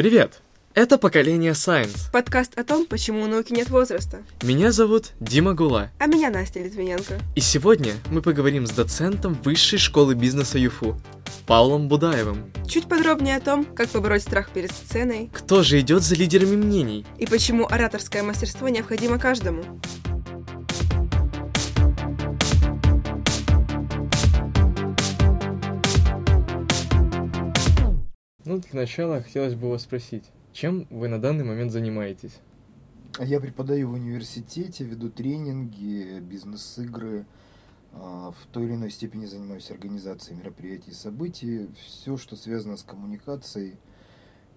Привет! Это «Поколение Science». Подкаст о том, почему у науки нет возраста. Меня зовут Дима Гула. А меня Настя Литвиненко. И сегодня мы поговорим с доцентом Высшей школы бизнеса ЮФУ, Павлом Будаевым. Чуть подробнее о том, как побороть страх перед сценой. Кто же идет за лидерами мнений? И почему ораторское мастерство необходимо каждому. Ну, для начала хотелось бы вас спросить, чем вы на данный момент занимаетесь? Я преподаю в университете, веду тренинги, бизнес-игры, а, в той или иной степени занимаюсь организацией мероприятий и событий, все, что связано с коммуникацией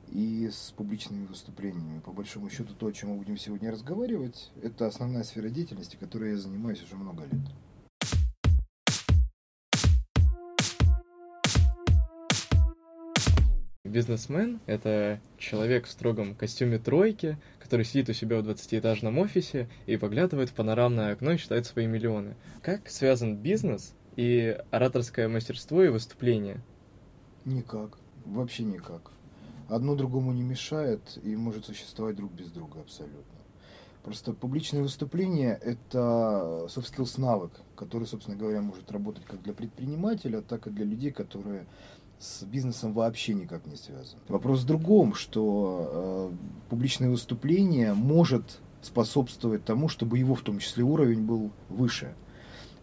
и с публичными выступлениями. По большому счету, то, о чем мы будем сегодня разговаривать, это основная сфера деятельности, которой я занимаюсь уже много лет. Бизнесмен — это человек в строгом костюме тройки, который сидит у себя в 20-этажном офисе и поглядывает в панорамное окно и считает свои миллионы. Как связан бизнес и ораторское мастерство и выступление? Никак. Вообще никак. Одно другому не мешает и может существовать друг без друга абсолютно. Просто публичное выступление – это soft skills навык, который, собственно говоря, может работать как для предпринимателя, так и для людей, которые с бизнесом вообще никак не связан. Вопрос в другом, что э, публичное выступление может способствовать тому, чтобы его в том числе уровень был выше.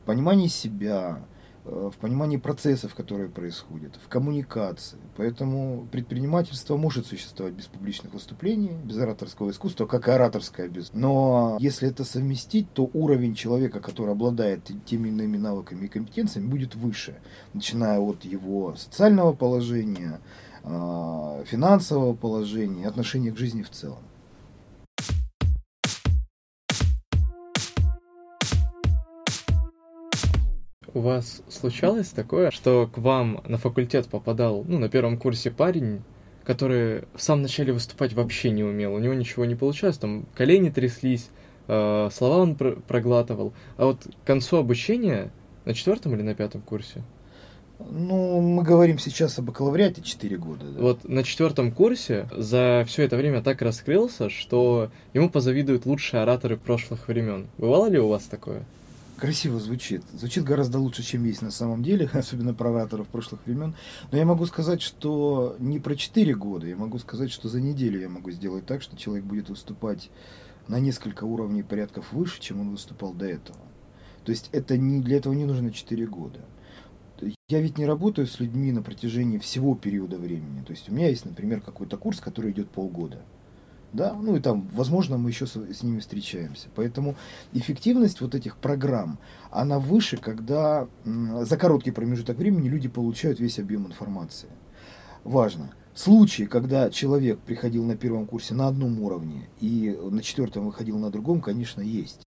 Понимание себя, в понимании процессов, которые происходят, в коммуникации. Поэтому предпринимательство может существовать без публичных выступлений, без ораторского искусства, как и ораторское без. Но если это совместить, то уровень человека, который обладает теми или иными навыками и компетенциями, будет выше, начиная от его социального положения, э, финансового положения, отношения к жизни в целом. У вас случалось такое, что к вам на факультет попадал, ну, на первом курсе парень, который в самом начале выступать вообще не умел, у него ничего не получалось, там колени тряслись, э, слова он пр проглатывал, а вот к концу обучения, на четвертом или на пятом курсе? Ну, мы говорим сейчас о бакалавриате 4 года. Да? Вот на четвертом курсе за все это время так раскрылся, что ему позавидуют лучшие ораторы прошлых времен. Бывало ли у вас такое? Красиво звучит. Звучит гораздо лучше, чем есть на самом деле, особенно про ораторов прошлых времен. Но я могу сказать, что не про 4 года, я могу сказать, что за неделю я могу сделать так, что человек будет выступать на несколько уровней порядков выше, чем он выступал до этого. То есть это не, для этого не нужно 4 года. Я ведь не работаю с людьми на протяжении всего периода времени. То есть у меня есть, например, какой-то курс, который идет полгода да, ну и там, возможно, мы еще с, с ними встречаемся. Поэтому эффективность вот этих программ, она выше, когда за короткий промежуток времени люди получают весь объем информации. Важно. Случаи, когда человек приходил на первом курсе на одном уровне и на четвертом выходил на другом, конечно, есть.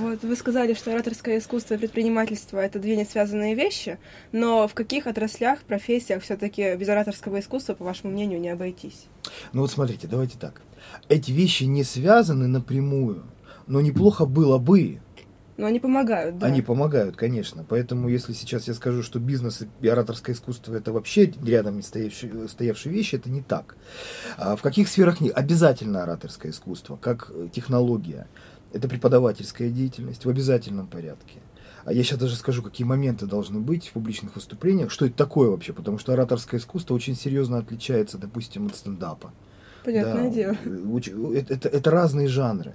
Вот вы сказали, что ораторское искусство и предпринимательство это две не связанные вещи, но в каких отраслях, профессиях все-таки без ораторского искусства, по вашему мнению, не обойтись? Ну вот смотрите, давайте так. Эти вещи не связаны напрямую, но неплохо было бы. Но они помогают, да. Они помогают, конечно. Поэтому, если сейчас я скажу, что бизнес и ораторское искусство это вообще рядом не стоявшие, стоявшие вещи, это не так. А в каких сферах не? Обязательно ораторское искусство, как технология. Это преподавательская деятельность в обязательном порядке. А я сейчас даже скажу, какие моменты должны быть в публичных выступлениях, что это такое вообще, потому что ораторское искусство очень серьезно отличается, допустим, от стендапа. Понятное да, дело. Это, это, это разные жанры.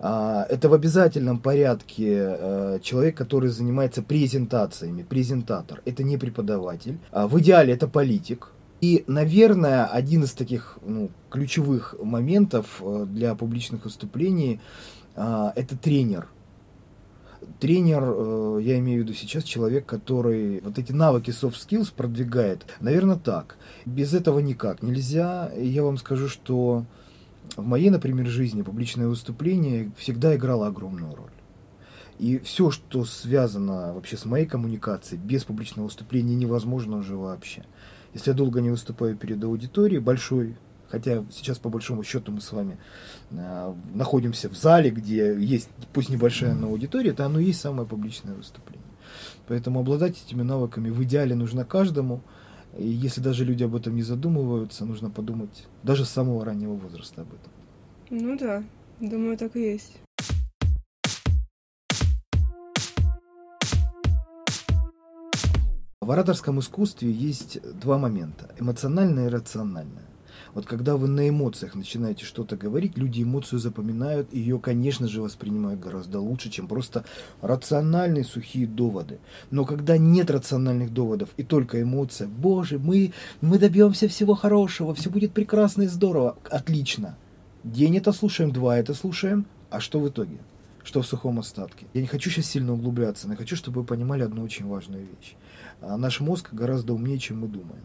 А, это в обязательном порядке э, человек, который занимается презентациями, презентатор. Это не преподаватель. А в идеале это политик. И, наверное, один из таких ну, ключевых моментов э, для публичных выступлений это тренер. Тренер, э, я имею в виду сейчас человек, который вот эти навыки soft skills продвигает. Наверное, так. Без этого никак нельзя. Я вам скажу, что в моей, например, жизни публичное выступление всегда играло огромную роль. И все, что связано вообще с моей коммуникацией, без публичного выступления невозможно уже вообще. Если я долго не выступаю перед аудиторией, большой Хотя сейчас, по большому счету, мы с вами э, находимся в зале, где есть, пусть небольшая, но аудитория, это оно и есть самое публичное выступление. Поэтому обладать этими навыками в идеале нужно каждому. И если даже люди об этом не задумываются, нужно подумать даже с самого раннего возраста об этом. Ну да, думаю, так и есть. В ораторском искусстве есть два момента – эмоциональное и рациональное. Вот когда вы на эмоциях начинаете что-то говорить, люди эмоцию запоминают, и ее, конечно же, воспринимают гораздо лучше, чем просто рациональные сухие доводы. Но когда нет рациональных доводов и только эмоция, боже, мы, мы добьемся всего хорошего, все будет прекрасно и здорово, отлично. День это слушаем, два это слушаем, а что в итоге? Что в сухом остатке? Я не хочу сейчас сильно углубляться, но хочу, чтобы вы понимали одну очень важную вещь. А наш мозг гораздо умнее, чем мы думаем.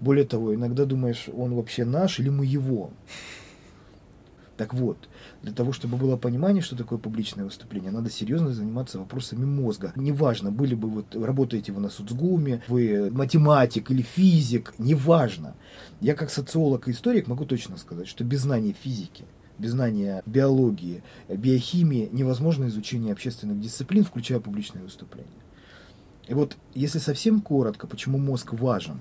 Более того, иногда думаешь, он вообще наш или мы его. Так вот, для того, чтобы было понимание, что такое публичное выступление, надо серьезно заниматься вопросами мозга. Неважно, были бы вот, работаете вы на соцгуме, вы математик или физик, неважно. Я как социолог и историк могу точно сказать, что без знания физики, без знания биологии, биохимии невозможно изучение общественных дисциплин, включая публичное выступление. И вот, если совсем коротко, почему мозг важен?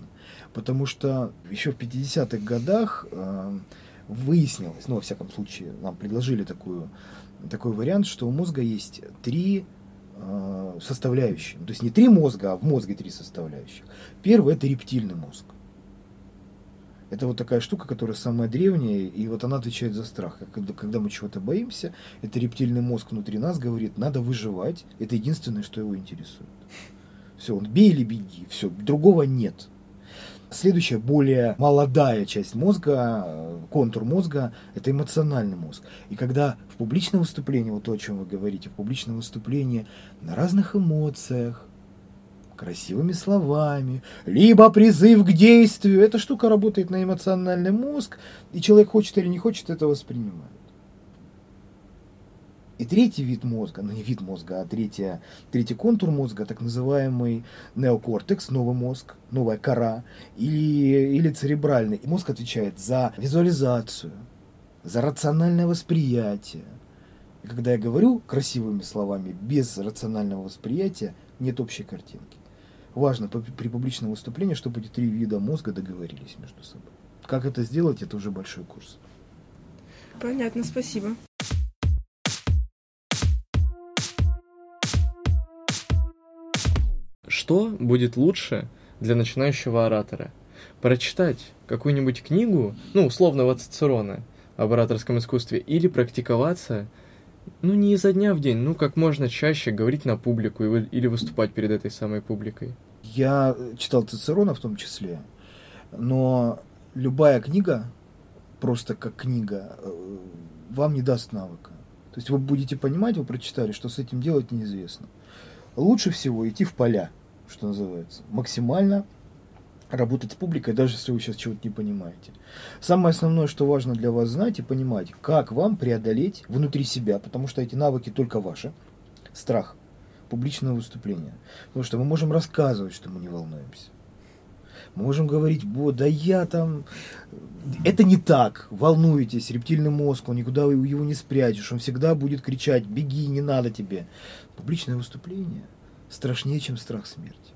Потому что еще в 50-х годах э, выяснилось, ну, во всяком случае, нам предложили такую, такой вариант, что у мозга есть три э, составляющие. То есть не три мозга, а в мозге три составляющих. Первый – это рептильный мозг. Это вот такая штука, которая самая древняя, и вот она отвечает за страх. Когда, когда мы чего-то боимся, это рептильный мозг внутри нас говорит, надо выживать. Это единственное, что его интересует. Все, он бей или беги, все, другого нет. Следующая, более молодая часть мозга, контур мозга, это эмоциональный мозг. И когда в публичном выступлении, вот то, о чем вы говорите, в публичном выступлении на разных эмоциях, красивыми словами, либо призыв к действию, эта штука работает на эмоциональный мозг, и человек хочет или не хочет это воспринимать. И третий вид мозга, ну не вид мозга, а третья, третий контур мозга, так называемый неокортекс, новый мозг, новая кора, или, или церебральный. И мозг отвечает за визуализацию, за рациональное восприятие. И когда я говорю красивыми словами, без рационального восприятия, нет общей картинки. Важно при публичном выступлении, чтобы эти три вида мозга договорились между собой. Как это сделать, это уже большой курс. Понятно, спасибо. Что будет лучше для начинающего оратора? Прочитать какую-нибудь книгу, ну, условного Цицерона об ораторском искусстве, или практиковаться, ну, не изо дня в день, ну, как можно чаще говорить на публику или выступать перед этой самой публикой. Я читал Цицерона в том числе, но любая книга, просто как книга, э, вам не даст навыка. То есть вы будете понимать, вы прочитали, что с этим делать неизвестно. Лучше всего идти в поля что называется, максимально работать с публикой, даже если вы сейчас чего-то не понимаете. Самое основное, что важно для вас знать и понимать, как вам преодолеть внутри себя, потому что эти навыки только ваши, страх публичного выступления. Потому что мы можем рассказывать, что мы не волнуемся. Мы можем говорить, вот, да я там... Это не так. Волнуетесь, рептильный мозг, он никуда его не спрячешь, он всегда будет кричать, беги, не надо тебе. Публичное выступление – страшнее, чем страх смерти.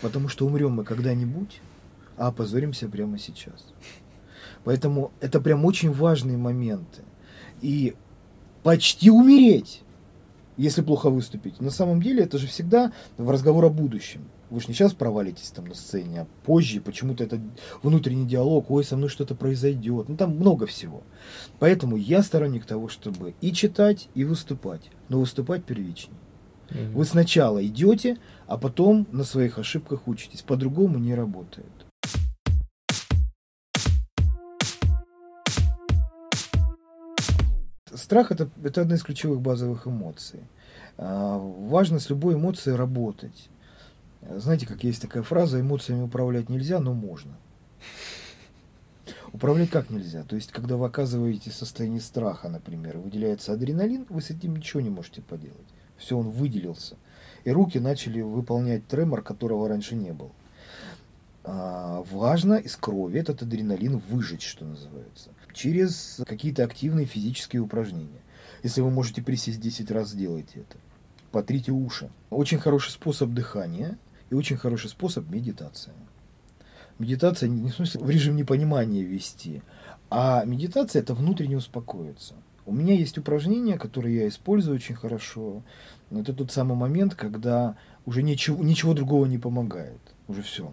Потому что умрем мы когда-нибудь, а опозоримся прямо сейчас. Поэтому это прям очень важные моменты. И почти умереть, если плохо выступить. На самом деле это же всегда в разговор о будущем. Вы же не сейчас провалитесь там на сцене, а позже почему-то это внутренний диалог, ой, со мной что-то произойдет. Ну там много всего. Поэтому я сторонник того, чтобы и читать, и выступать. Но выступать первичнее. Вы сначала идете, а потом на своих ошибках учитесь. По-другому не работает. Страх это, это одна из ключевых базовых эмоций. А, важно с любой эмоцией работать. Знаете, как есть такая фраза, эмоциями управлять нельзя, но можно. Управлять как нельзя? То есть, когда вы оказываете состояние страха, например, выделяется адреналин, вы с этим ничего не можете поделать все, он выделился. И руки начали выполнять тремор, которого раньше не было. А, важно из крови этот адреналин выжать, что называется, через какие-то активные физические упражнения. Если вы можете присесть 10 раз, сделайте это. потрите уши. Очень хороший способ дыхания и очень хороший способ медитация. Медитация не в смысле в режим непонимания вести, а медитация это внутренне успокоиться. У меня есть упражнения, которые я использую очень хорошо. Это тот самый момент, когда уже ничего, ничего другого не помогает. Уже все.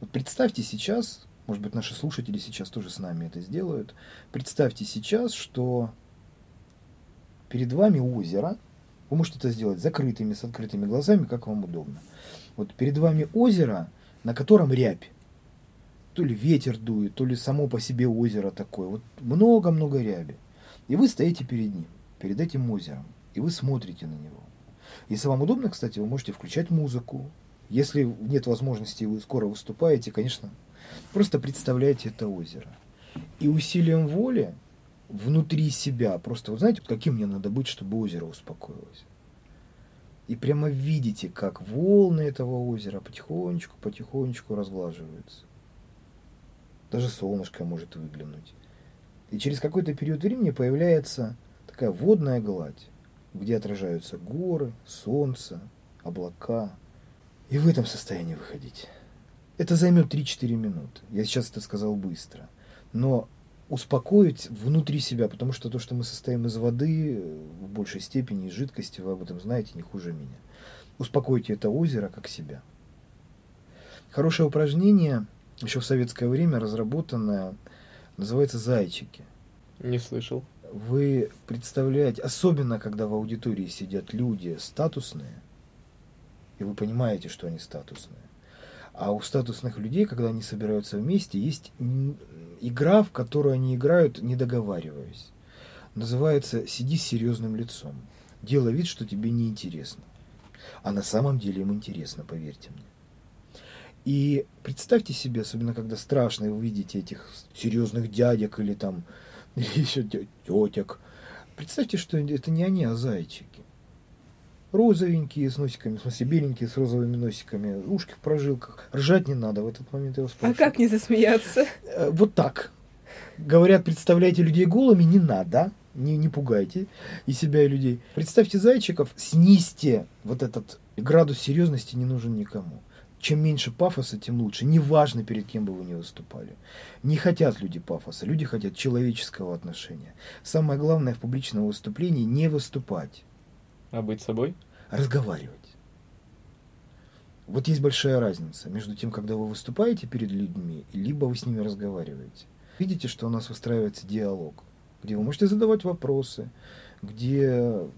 Вот представьте сейчас, может быть, наши слушатели сейчас тоже с нами это сделают. Представьте сейчас, что перед вами озеро. Вы можете это сделать закрытыми, с открытыми глазами, как вам удобно. Вот перед вами озеро, на котором рябь. То ли ветер дует, то ли само по себе озеро такое. Вот много-много ряби. И вы стоите перед ним, перед этим озером. И вы смотрите на него. Если вам удобно, кстати, вы можете включать музыку. Если нет возможности, вы скоро выступаете, конечно, просто представляете это озеро. И усилием воли внутри себя, просто, вы знаете, каким мне надо быть, чтобы озеро успокоилось. И прямо видите, как волны этого озера потихонечку, потихонечку разглаживаются. Даже солнышко может выглянуть. И через какой-то период времени появляется такая водная гладь где отражаются горы, солнце, облака. И в этом состоянии выходить. Это займет 3-4 минуты. Я сейчас это сказал быстро. Но успокоить внутри себя, потому что то, что мы состоим из воды, в большей степени из жидкости, вы об этом знаете не хуже меня. Успокойте это озеро как себя. Хорошее упражнение, еще в советское время разработанное, называется «Зайчики». Не слышал вы представляете, особенно когда в аудитории сидят люди статусные, и вы понимаете, что они статусные. А у статусных людей, когда они собираются вместе, есть игра, в которую они играют, не договариваясь. Называется «Сиди с серьезным лицом». Делай вид, что тебе не интересно. А на самом деле им интересно, поверьте мне. И представьте себе, особенно когда страшно, и вы видите этих серьезных дядек или там или еще тетек. Представьте, что это не они, а зайчики. Розовенькие с носиками, в смысле беленькие с розовыми носиками, ушки в прожилках. Ржать не надо, в этот момент я вас прошу. А как не засмеяться? Э, вот так. Говорят, представляйте людей голыми, не надо. Не, не пугайте и себя, и людей. Представьте зайчиков, снизьте вот этот градус серьезности не нужен никому чем меньше пафоса, тем лучше. Неважно, перед кем бы вы ни выступали. Не хотят люди пафоса, люди хотят человеческого отношения. Самое главное в публичном выступлении не выступать. А быть собой? Разговаривать. Вот есть большая разница между тем, когда вы выступаете перед людьми, либо вы с ними разговариваете. Видите, что у нас выстраивается диалог, где вы можете задавать вопросы, где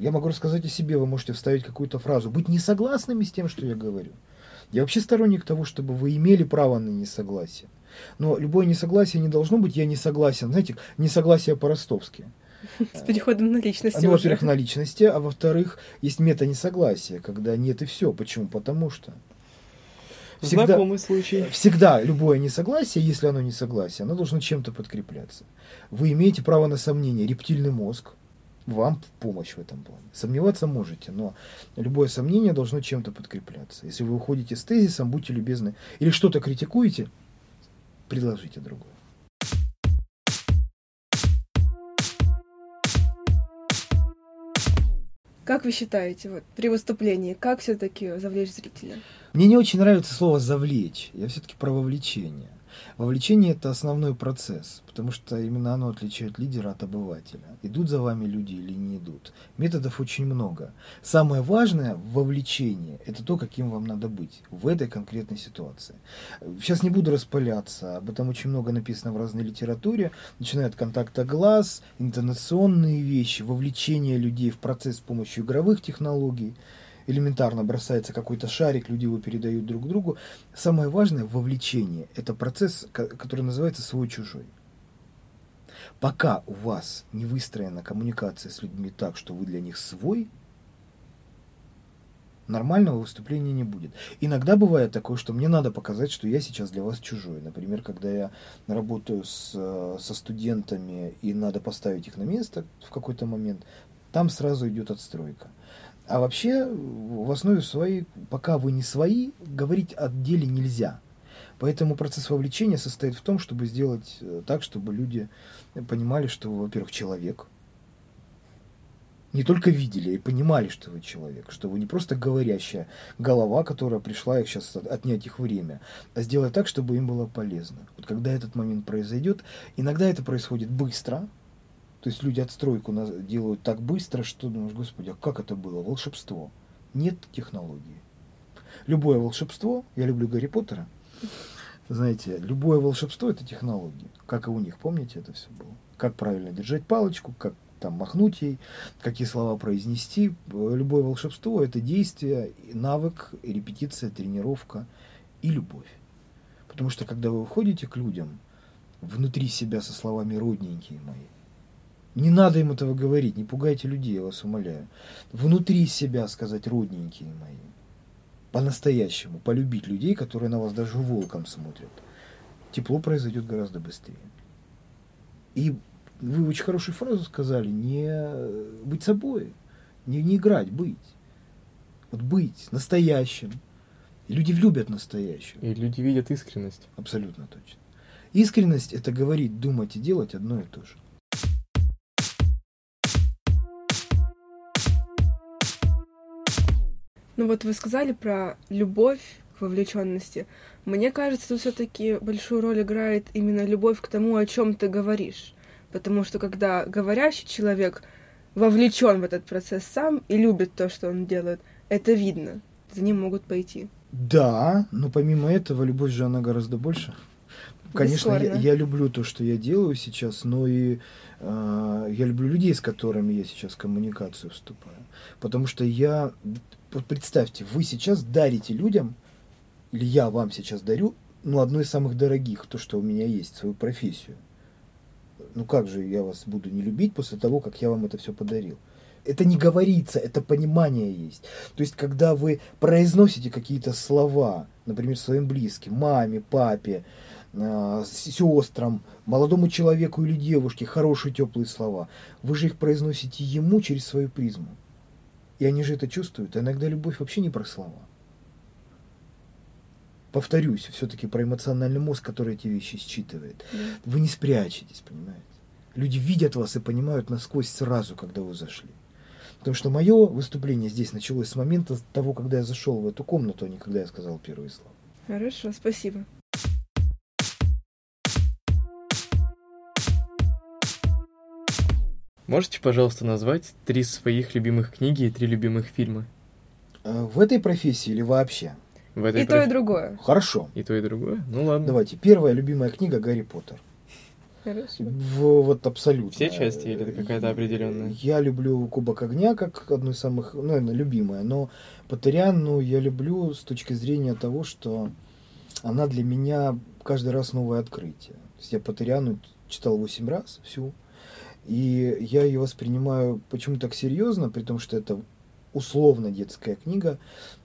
я могу рассказать о себе, вы можете вставить какую-то фразу, быть не согласными с тем, что я говорю. Я вообще сторонник того, чтобы вы имели право на несогласие. Но любое несогласие не должно быть «я не согласен». Знаете, несогласие по-ростовски. С переходом на личности. Ну, во-первых, на личности, а во-вторых, есть мета-несогласие, когда нет и все. Почему? Потому что Всегда, Знакомый случай. Всегда любое несогласие, если оно несогласие, оно должно чем-то подкрепляться. Вы имеете право на сомнение. Рептильный мозг, вам в помощь в этом плане. Сомневаться можете, но любое сомнение должно чем-то подкрепляться. Если вы уходите с тезисом, будьте любезны, или что-то критикуете, предложите другое. Как вы считаете, вот, при выступлении, как все-таки завлечь зрителя? Мне не очень нравится слово «завлечь». Я все-таки про вовлечение. Вовлечение – это основной процесс, потому что именно оно отличает лидера от обывателя. Идут за вами люди или не идут. Методов очень много. Самое важное в вовлечении – это то, каким вам надо быть в этой конкретной ситуации. Сейчас не буду распыляться, об этом очень много написано в разной литературе, начиная от контакта глаз, интонационные вещи, вовлечение людей в процесс с помощью игровых технологий – элементарно бросается какой-то шарик, люди его передают друг другу. Самое важное – вовлечение. Это процесс, который называется свой-чужой. Пока у вас не выстроена коммуникация с людьми так, что вы для них свой, нормального выступления не будет. Иногда бывает такое, что мне надо показать, что я сейчас для вас чужой. Например, когда я работаю с, со студентами и надо поставить их на место в какой-то момент, там сразу идет отстройка. А вообще, в основе своей, пока вы не свои, говорить о деле нельзя. Поэтому процесс вовлечения состоит в том, чтобы сделать э, так, чтобы люди понимали, что, во-первых, человек, Не только видели и понимали, что вы человек, что вы не просто говорящая голова, которая пришла их сейчас отнять их время, а сделать так, чтобы им было полезно. Вот когда этот момент произойдет, иногда это происходит быстро, то есть люди отстройку делают так быстро, что думаешь, господи, а как это было? Волшебство. Нет технологии. Любое волшебство, я люблю Гарри Поттера, знаете, любое волшебство это технологии, как и у них, помните, это все было. Как правильно держать палочку, как там махнуть ей, какие слова произнести. Любое волшебство это действие, навык, репетиция, тренировка и любовь. Потому что когда вы выходите к людям внутри себя со словами родненькие мои, не надо им этого говорить, не пугайте людей, я вас умоляю. Внутри себя сказать родненькие мои. По-настоящему. Полюбить людей, которые на вас даже волком смотрят. Тепло произойдет гораздо быстрее. И вы очень хорошую фразу сказали, не быть собой, не, не играть, быть. Вот быть настоящим. И люди любят настоящего. И люди видят искренность. Абсолютно точно. Искренность это говорить, думать и делать одно и то же. Ну вот вы сказали про любовь к вовлеченности. Мне кажется, тут все-таки большую роль играет именно любовь к тому, о чем ты говоришь. Потому что когда говорящий человек вовлечен в этот процесс сам и любит то, что он делает, это видно. За ним могут пойти. Да, но помимо этого, любовь же она гораздо больше. Конечно, я, я люблю то, что я делаю сейчас, но и э, я люблю людей, с которыми я сейчас в коммуникацию вступаю. Потому что я вот представьте, вы сейчас дарите людям, или я вам сейчас дарю, ну, одно из самых дорогих, то, что у меня есть, свою профессию. Ну, как же я вас буду не любить после того, как я вам это все подарил? Это не говорится, это понимание есть. То есть, когда вы произносите какие-то слова, например, своим близким, маме, папе, сестрам, молодому человеку или девушке, хорошие теплые слова, вы же их произносите ему через свою призму. И они же это чувствуют. А иногда любовь вообще не про слова. Повторюсь, все-таки про эмоциональный мозг, который эти вещи считывает. Вы не спрячетесь, понимаете? Люди видят вас и понимают насквозь сразу, когда вы зашли. Потому что мое выступление здесь началось с момента того, когда я зашел в эту комнату, а не когда я сказал первые слова. Хорошо, спасибо. Можете, пожалуйста, назвать три своих любимых книги и три любимых фильма? Э, в этой профессии или вообще? В этой и проф... то, и другое. Хорошо. И то, и другое? Ну ладно. Давайте. Первая любимая книга Гарри Поттер. Хорошо. В, вот абсолютно. Все части или это какая-то определенная? Я люблю Кубок огня как одну из самых, ну, наверное, любимая, но Поттерян, ну, я люблю с точки зрения того, что она для меня каждый раз новое открытие. То есть я Поттеряну читал восемь раз всю, и я ее воспринимаю почему так серьезно, при том, что это условно детская книга,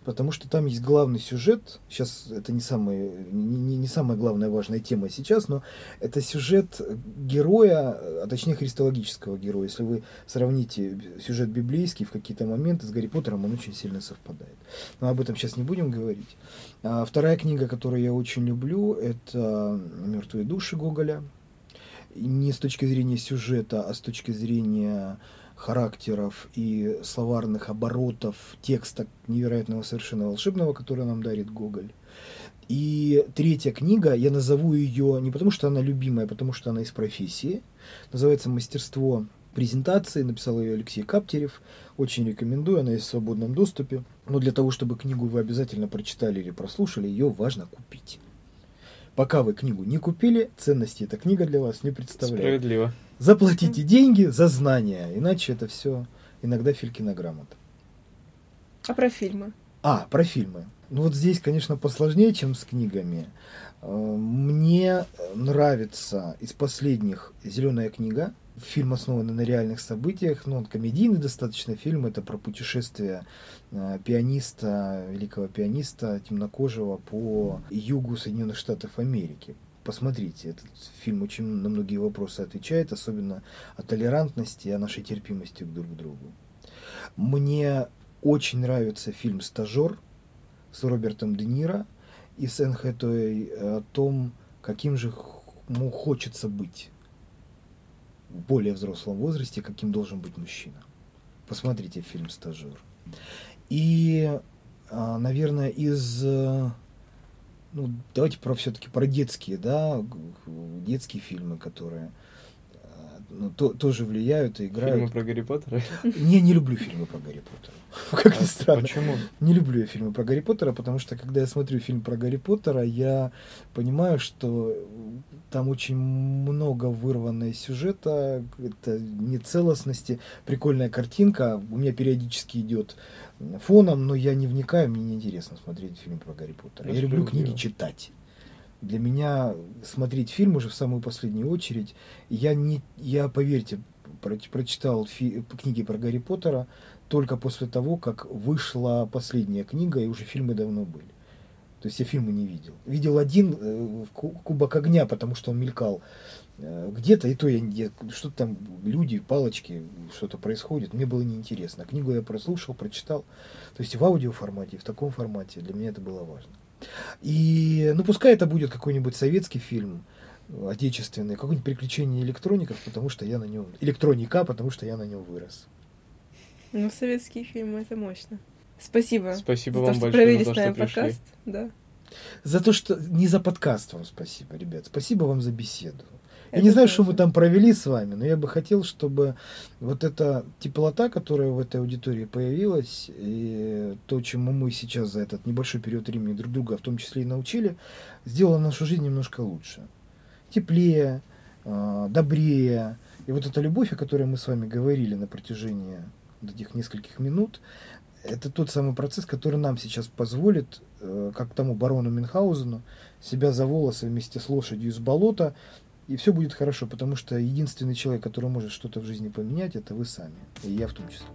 потому что там есть главный сюжет. Сейчас это не, самая не, не самая главная важная тема сейчас, но это сюжет героя, а точнее христологического героя. Если вы сравните сюжет библейский в какие-то моменты с Гарри Поттером, он очень сильно совпадает. Но об этом сейчас не будем говорить. А вторая книга, которую я очень люблю, это «Мертвые души» Гоголя не с точки зрения сюжета, а с точки зрения характеров и словарных оборотов текста невероятного совершенно волшебного, который нам дарит Гоголь. И третья книга, я назову ее не потому, что она любимая, а потому что она из профессии. Называется «Мастерство презентации». Написал ее Алексей Каптерев. Очень рекомендую, она есть в свободном доступе. Но для того, чтобы книгу вы обязательно прочитали или прослушали, ее важно купить. Пока вы книгу не купили, ценности эта книга для вас не представляет. Справедливо. Заплатите деньги за знания, иначе это все иногда Филькина грамота. А про фильмы? А, про фильмы. Ну вот здесь, конечно, посложнее, чем с книгами. Э, мне нравится из последних «Зеленая книга», фильм, основанный на реальных событиях, но он комедийный достаточно фильм, это про путешествие э, пианиста, великого пианиста темнокожего по югу Соединенных Штатов Америки. Посмотрите, этот фильм очень на многие вопросы отвечает, особенно о толерантности и о нашей терпимости друг к другу. Мне очень нравится фильм «Стажер» с Робертом Де Ниро и с Энн о том, каким же ему хочется быть более взрослом возрасте, каким должен быть мужчина. посмотрите фильм «Стажер». И, а, наверное, из... э, Ну, давайте про все-таки про детские, да, детские фильмы, которые ну, то- тоже влияют и играют. Фильмы про Гарри Поттера? Не, не люблю фильмы про Гарри Поттера. Как ни А странно. Почему? Не люблю я фильмы про Гарри Поттера, потому что когда я смотрю фильм про Гарри Поттера, я понимаю, что там очень много вырвано из сюжета, это нецелостности, прикольная картинка, у меня периодически идет фоном, но я не вникаю, мне неинтересно смотреть фильм про Гарри Поттера. Я люблю Справедливо. книги читать. Для меня смотреть фильм уже в самую последнюю очередь. Я не, я поверьте, про- прочитал фи- книги про Гарри Поттера только после того, как вышла последняя книга, и уже фильмы давно были. То есть я фильмы не видел. Видел один э, Ку- Кубок огня, потому что он мелькал э, где-то, и то я не- что-то там люди, палочки, что-то происходит. Мне было неинтересно. Книгу я прослушал, прочитал. То есть в аудио формате, и в таком формате для меня это было важно. И, ну, пускай это будет какой-нибудь советский фильм, э, отечественный, какое-нибудь приключение электроников, потому что я на нем... Электроника, потому что я на нем вырос. Ну, советские фильмы это мощно. Спасибо. Спасибо за вам то, что большое провели за то, что пришли. подкаст. Да. За то, что... Не за подкаст вам спасибо, ребят. Спасибо вам за беседу. Я Это не знаю, что мы там провели с вами, но я бы хотел, чтобы вот эта теплота, которая в этой аудитории появилась, и то, чему мы сейчас за этот небольшой период времени друг друга в том числе и научили, сделало нашу жизнь немножко лучше. Теплее, э, добрее. И вот эта любовь, о которой мы с вами говорили на протяжении этих нескольких минут, это тот самый процесс, который нам сейчас позволит, э, как тому барону Мюнхгаузену, себя за волосы вместе с лошадью из болота, и все будет хорошо, потому что единственный человек, который может что-то в жизни поменять, это вы сами, и я в том числе.